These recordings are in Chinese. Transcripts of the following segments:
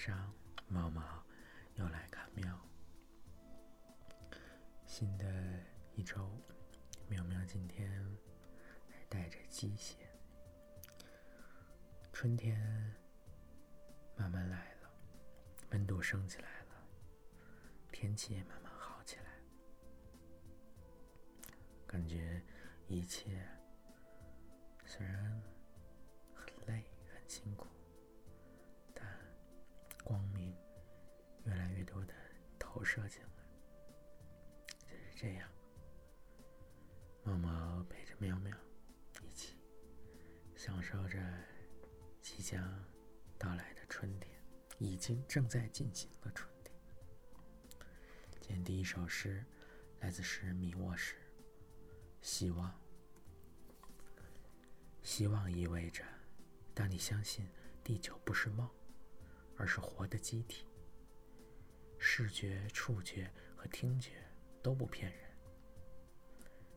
上，猫猫又来看喵。新的一周，喵喵今天还带着鸡血。春天慢慢来了，温度升起来了，天气也慢慢好起来，感觉一切虽然已经正在进行的春天。今天第一首诗来自诗人米沃什，希望。希望意味着，当你相信地球不是梦。而是活的机体，视觉、触觉和听觉都不骗人。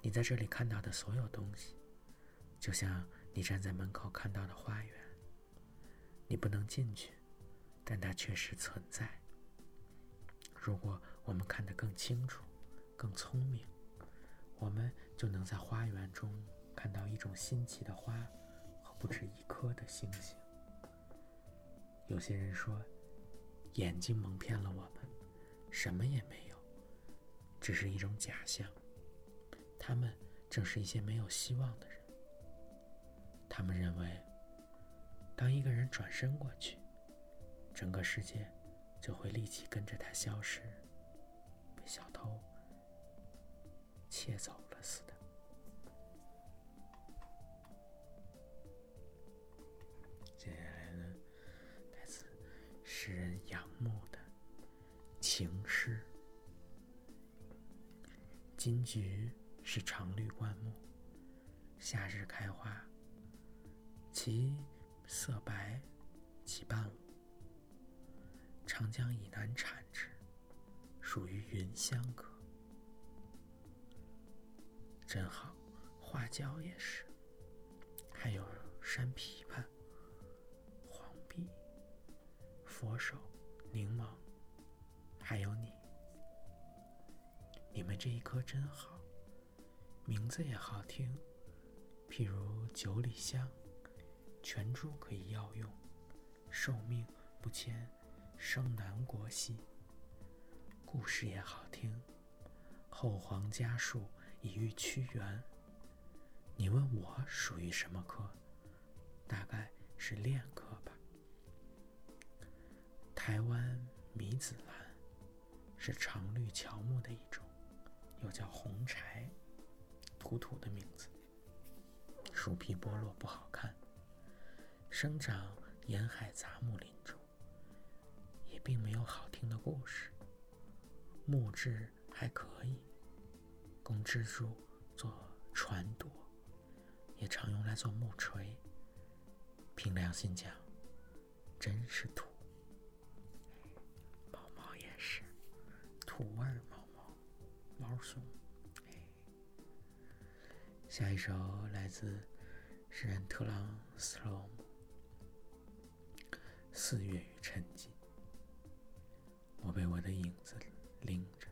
你在这里看到的所有东西，就像你站在门口看到的花园。你不能进去，但它确实存在。如果我们看得更清楚、更聪明，我们就能在花园中看到一种新奇的花和不止一颗的星星。有些人说，眼睛蒙骗了我们，什么也没有，只是一种假象。他们正是一些没有希望的人。他们认为，当一个人转身过去，整个世界就会立即跟着他消失，被小偷窃走了似的。接下来呢，来自诗人杨牧的情诗。金菊是常绿灌木，夏日开花，其色白，其伴舞。长江以南产之，属于芸香科。真好，花椒也是，还有山枇杷。佛手、柠檬，还有你，你们这一颗真好，名字也好听，譬如九里香，全株可以药用，寿命不迁，生南国兮。故事也好听，后皇家树以喻屈原。你问我属于什么科？大概是恋科吧。台湾米子兰是常绿乔木的一种，又叫红柴，土土的名字。树皮剥落不好看，生长沿海杂木林中，并没有好听的故事。木质还可以，供支柱做船舵，也常用来做木锤。凭良心讲，真是土猫猫也是。土味猫猫，毛熊。下一首来自诗人特朗斯洛姆，《四月与沉寂》。我被我的影子拎着，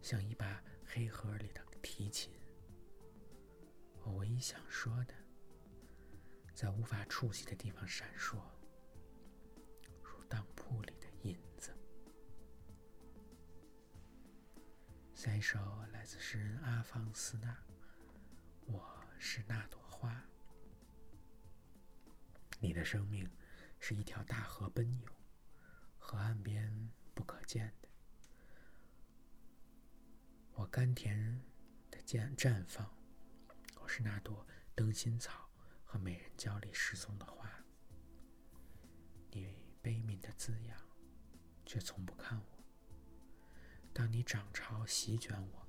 像一把黑盒里的提琴。我唯一想说的，在无法触及的地方闪烁，如当铺里的银子。下一首来自诗人阿方斯纳，我是那朵花。你的生命是一条大河奔涌，河岸边不可见的。我甘甜的绽绽放，我是那朵灯芯草和美人蕉里失踪的花。你悲悯的滋养，却从不看我。当你涨潮席卷我，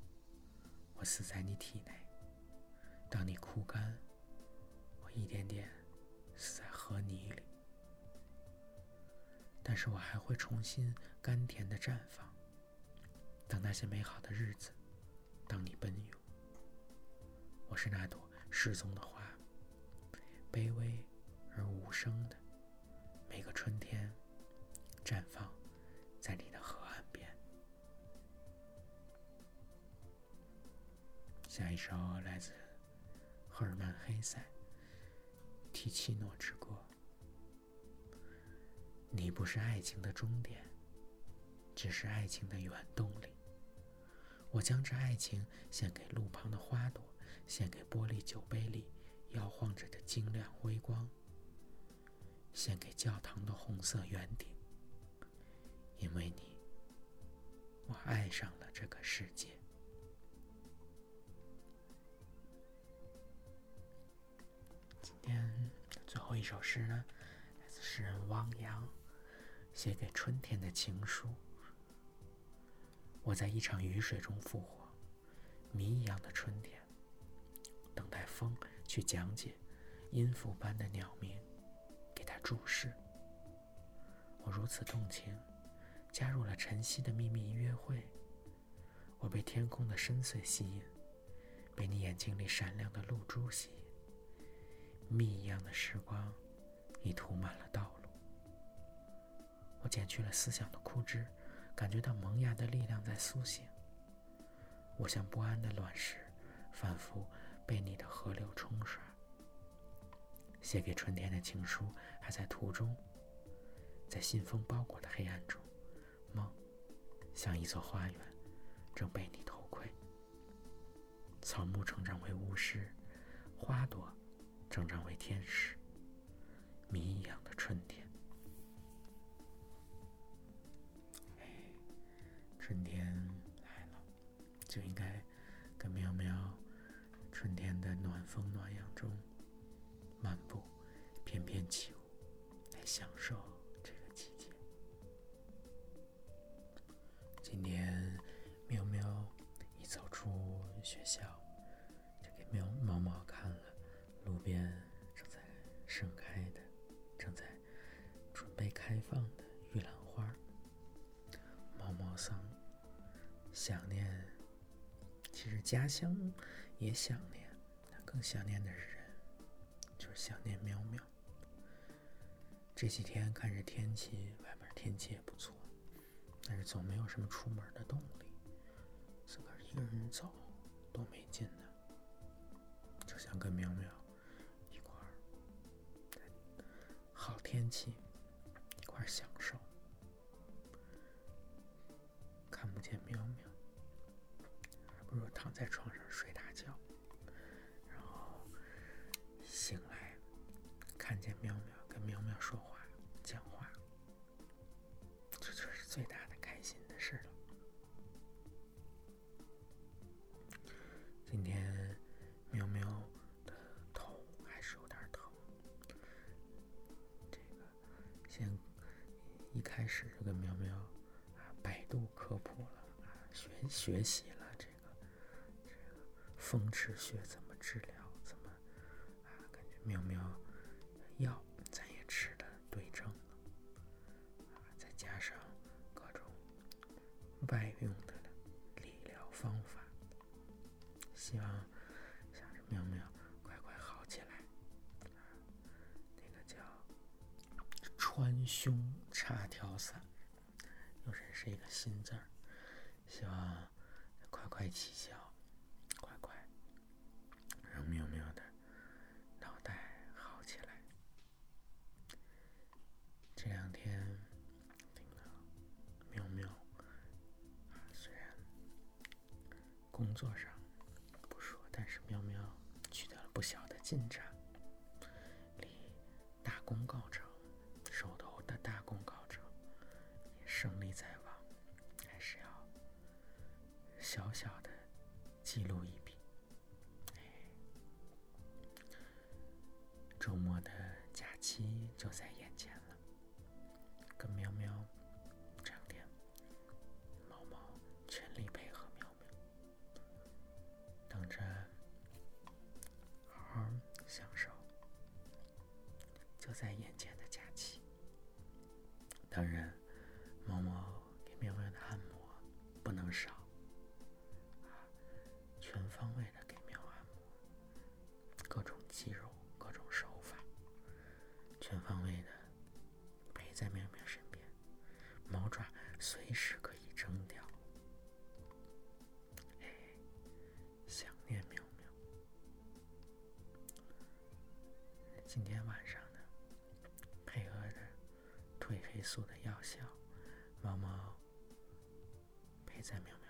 我死在你体内；当你枯干，我一点点死在河泥里。但是我还会重新甘甜的绽放。等那些美好的日子，当你奔涌。我是那朵失踪的花卑微而无声的每个春天绽放在你的河岸边。下一首来自赫尔曼黑塞提奇诺之歌。你不是爱情的终点只是爱情的原动力。我将这爱情献给路旁的花朵，献给玻璃酒杯里摇晃着的晶亮微光，献给教堂的红色圆顶。因为你，我爱上了这个世界。今天最后一首诗呢，来自诗人汪洋写给春天的情书。我在一场雨水中复活，谜一样的春天，等待风去讲解音符般的鸟鸣，给他注释。我如此动情，加入了晨曦的秘密约会。我被天空的深邃吸引，被你眼睛里闪亮的露珠吸引。蜜一样的时光，已涂满了道路。我剪去了思想的枯枝。感觉到萌芽的力量在苏醒。我像不安的卵石，反复被你的河流冲刷。写给春天的情书还在途中，在信封包裹的黑暗中，梦像一座花园，正被你偷窥。草木成长为巫师，花朵成长为天使。谜一样的春天来了，就应该跟喵喵春天的暖风暖阳中漫步，翩翩起舞，来享受这个季节。今天喵喵一走出学校，就给喵猫猫看了路边正在盛开家乡也想念，更想念的是人，就是想念喵喵。这几天看着天气，外面天气也不错，但是总没有什么出门的动力，自个儿一个人走多没劲呢。就想跟喵喵一块儿，好天气一块儿享受，始就跟喵喵啊百度科普了啊，学学习了这个这个。风池穴怎么治疗？怎么啊？感觉喵喵要快起效快快让。喵喵的脑袋好起来。这两天喵喵，虽然工作上不说，但是喵喵取得了不小的进展，离大功告成，手头的大功告成，也胜利在小小肌肉、各种手法，全方位的陪在喵喵身边，猫爪随时可以挣掉。哎，想念喵喵。今天晚上呢，配合着褪黑素的药效，猫猫陪在喵喵。